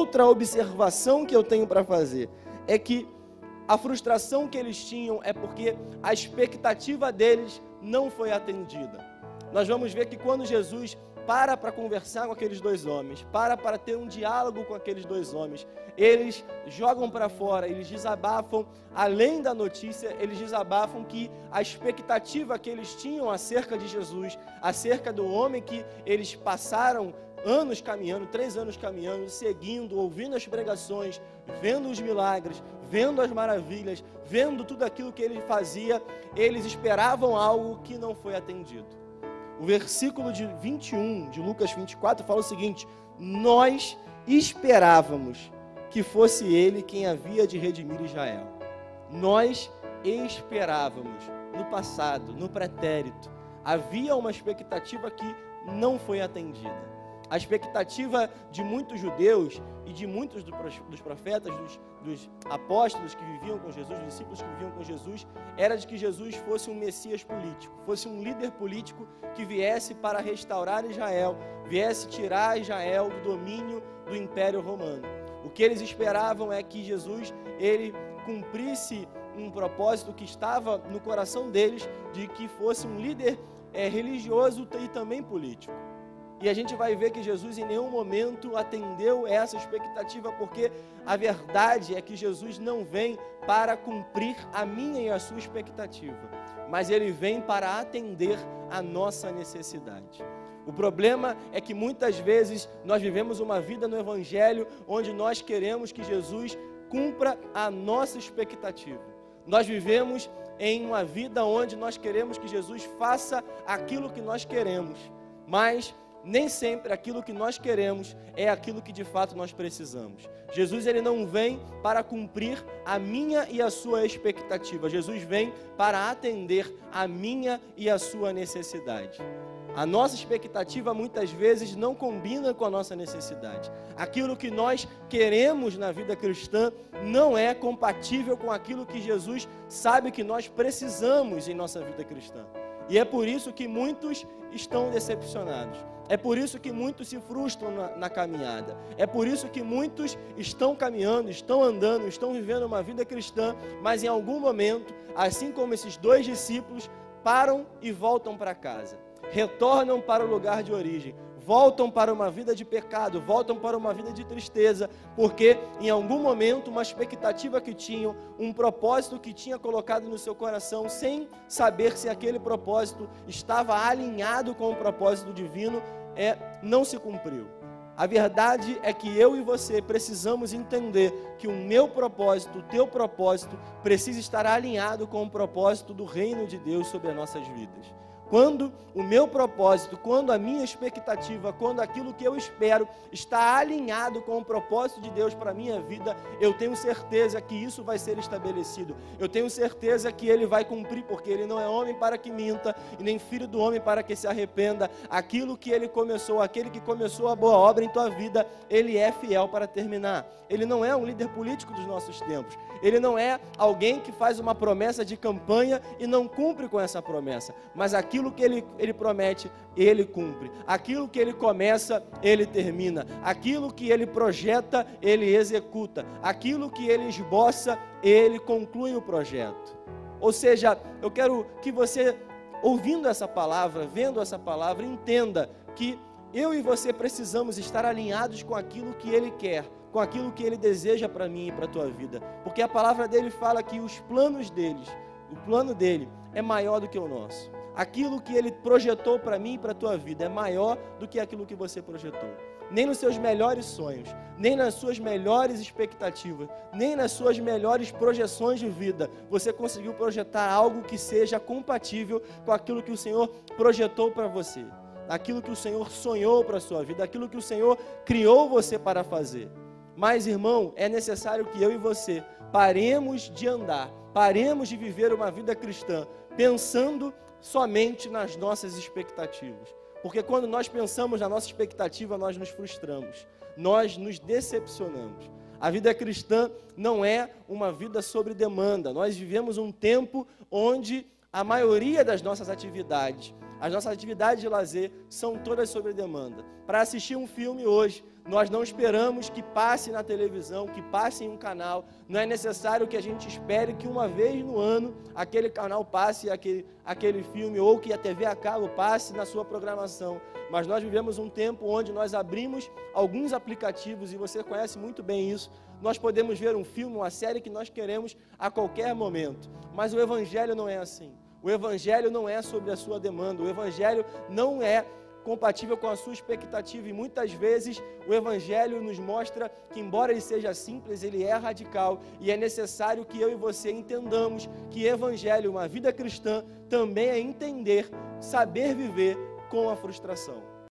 outra observação que eu tenho para fazer é que a frustração que eles tinham é porque a expectativa deles não foi atendida. Nós vamos ver que quando Jesus para para conversar com aqueles dois homens, para para ter um diálogo com aqueles dois homens. Eles jogam para fora, eles desabafam, além da notícia, eles desabafam que a expectativa que eles tinham acerca de Jesus, acerca do homem que eles passaram anos caminhando, três anos caminhando, seguindo, ouvindo as pregações, vendo os milagres, vendo as maravilhas, vendo tudo aquilo que ele fazia, eles esperavam algo que não foi atendido. O versículo de 21 de Lucas 24 fala o seguinte: Nós esperávamos que fosse ele quem havia de redimir Israel. Nós esperávamos no passado, no pretérito, havia uma expectativa que não foi atendida. A expectativa de muitos judeus e de muitos dos profetas, dos, dos, apóstolos que viviam com Jesus, dos discípulos que viviam com Jesus, era de que Jesus fosse um Messias político, fosse um líder político que viesse para restaurar Israel, viesse tirar Israel do domínio do Império Romano. O que eles esperavam é que Jesus ele cumprisse um propósito que estava no coração deles de que fosse um líder é, religioso e também político. E a gente vai ver que Jesus em nenhum momento atendeu essa expectativa, porque a verdade é que Jesus não vem para cumprir a minha e a sua expectativa, mas ele vem para atender a nossa necessidade. O problema é que muitas vezes nós vivemos uma vida no Evangelho onde nós queremos que Jesus cumpra a nossa expectativa. Nós vivemos em uma vida onde nós queremos que Jesus faça aquilo que nós queremos, mas nem sempre aquilo que nós queremos é aquilo que de fato nós precisamos. Jesus ele não vem para cumprir a minha e a sua expectativa. Jesus vem para atender a minha e a sua necessidade. A nossa expectativa muitas vezes não combina com a nossa necessidade. Aquilo que nós queremos na vida cristã não é compatível com aquilo que Jesus sabe que nós precisamos em nossa vida cristã. E é por isso que muitos estão decepcionados. É por isso que muitos se frustram na, na, caminhada. É por isso que muitos estão caminhando, estão andando, estão vivendo uma vida cristã, mas em algum momento, assim como esses dois discípulos, param e voltam para casa. Retornam para o lugar de origem, voltam para uma vida de pecado, voltam para uma vida de tristeza, porque em algum momento uma expectativa que tinham, um propósito que tinha colocado no seu coração, sem saber se aquele propósito estava alinhado com o propósito divino, é não se cumpriu. A verdade é que eu e você precisamos entender que o meu propósito, o teu propósito, precisa estar alinhado com o propósito do reino de Deus sobre as nossas vidas. Quando o meu propósito, quando a minha expectativa, quando aquilo que eu espero está alinhado com o propósito de Deus para a minha vida, eu tenho certeza que isso vai ser estabelecido. Eu tenho certeza que ele vai cumprir, porque ele não é homem para que minta e nem filho do homem para que se arrependa. Aquilo que ele começou, aquele que começou a boa obra em tua vida, ele é fiel para terminar. Ele não é um líder político dos nossos tempos. Ele não é alguém que faz uma promessa de campanha e não cumpre com essa promessa. Mas aquilo que ele, ele promete, ele cumpre. Aquilo que ele começa, ele termina. Aquilo que ele projeta, ele executa. Aquilo que ele esboça, ele conclui o projeto. Ou seja, eu quero que você, ouvindo essa palavra, vendo essa palavra, entenda que eu e você precisamos estar alinhados com aquilo que ele quer com aquilo que Ele deseja para mim e para a tua vida. Porque a palavra dele fala que os planos deles, o plano dele é maior do que o nosso. Aquilo que ele projetou para mim e para a tua vida é maior do que aquilo que você projetou. Nem nos seus melhores sonhos, nem nas suas melhores expectativas, nem nas suas melhores projeções de vida, você conseguiu projetar algo que seja compatível com aquilo que o Senhor projetou para você, aquilo que o Senhor sonhou para a sua vida, aquilo que o Senhor criou você para fazer. Mas, irmão, é necessário que eu e você paremos de andar, paremos de viver uma vida cristã pensando somente nas nossas expectativas. Porque quando nós pensamos na nossa expectativa, nós nos frustramos, nós nos decepcionamos. A vida cristã não é uma vida sobre demanda. Nós vivemos um tempo onde a maioria das nossas atividades, as nossas atividades de lazer são todas sobre demanda. Para assistir um filme hoje, Nós não esperamos que passe na televisão, que passe em um canal. Não é necessário que a gente espere que uma vez no ano aquele canal passe aquele, aquele filme ou que a TV a cabo passe na sua programação. Mas nós vivemos um tempo onde nós abrimos alguns aplicativos e você conhece muito bem isso. Nós podemos ver um filme, uma série que nós queremos a qualquer momento. Mas o Evangelho não é assim. O Evangelho não é sobre a sua demanda. O Evangelho não é compatível com a sua expectativa e muitas vezes o evangelho nos mostra que embora ele seja simples, ele é radical e é necessário que eu e você entendamos que evangelho, uma vida cristã, também é entender, saber viver com a frustração.